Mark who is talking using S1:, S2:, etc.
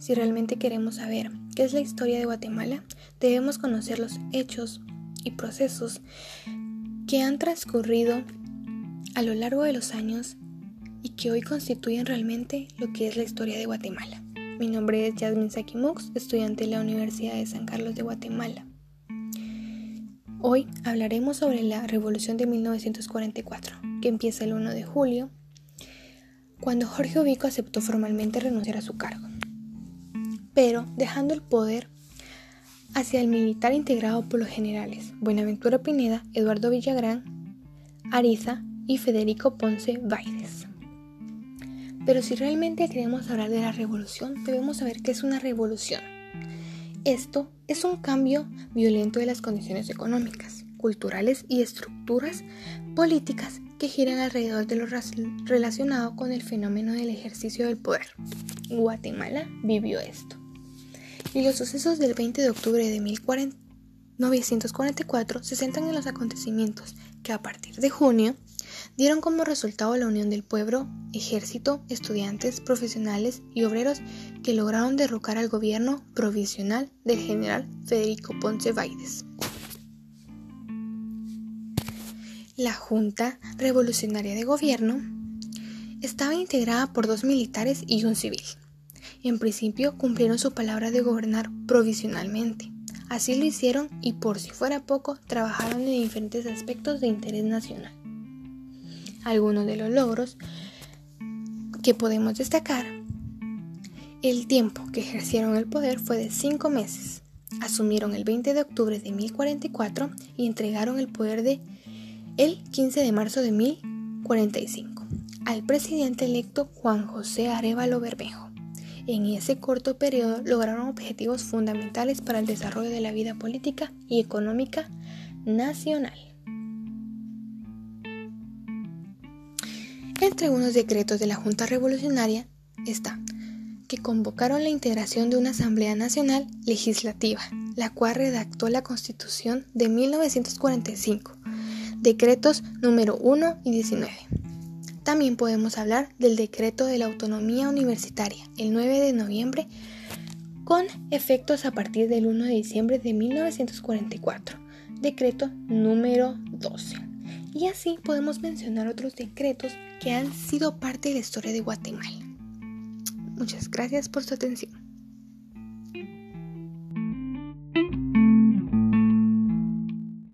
S1: Si realmente queremos saber qué es la historia de Guatemala, debemos conocer los hechos y procesos que han transcurrido a lo largo de los años y que hoy constituyen realmente lo que es la historia de Guatemala. Mi nombre es Jasmine Sakimux, estudiante de la Universidad de San Carlos de Guatemala. Hoy hablaremos sobre la Revolución de 1944, que empieza el 1 de julio, cuando Jorge Ubico aceptó formalmente renunciar a su cargo, pero dejando el poder hacia el militar integrado por los generales Buenaventura Pineda, Eduardo Villagrán, Ariza y Federico Ponce Baides. Pero si realmente queremos hablar de la revolución, debemos saber qué es una revolución. Esto es un cambio violento de las condiciones económicas, culturales y estructuras políticas que giran alrededor de lo relacionado con el fenómeno del ejercicio del poder. Guatemala vivió esto. Y los sucesos del 20 de octubre de 1944 se centran en los acontecimientos que a partir de junio dieron como resultado la unión del pueblo, ejército, estudiantes, profesionales y obreros que lograron derrocar al gobierno provisional del general Federico Ponce Baides. La Junta Revolucionaria de Gobierno estaba integrada por dos militares y un civil. En principio cumplieron su palabra de gobernar provisionalmente. Así lo hicieron y por si fuera poco, trabajaron en diferentes aspectos de interés nacional. Algunos de los logros que podemos destacar, el tiempo que ejercieron el poder fue de cinco meses. Asumieron el 20 de octubre de 1044 y entregaron el poder de el 15 de marzo de 1045 al presidente electo Juan José Arevalo Bermejo. En ese corto periodo lograron objetivos fundamentales para el desarrollo de la vida política y económica nacional. Entre unos decretos de la Junta Revolucionaria está que convocaron la integración de una Asamblea Nacional Legislativa, la cual redactó la Constitución de 1945, decretos número 1 y 19. También podemos hablar del decreto de la autonomía universitaria, el 9 de noviembre, con efectos a partir del 1 de diciembre de 1944, decreto número 12. Y así podemos mencionar otros decretos que han sido parte de la historia de Guatemala. Muchas gracias por su atención.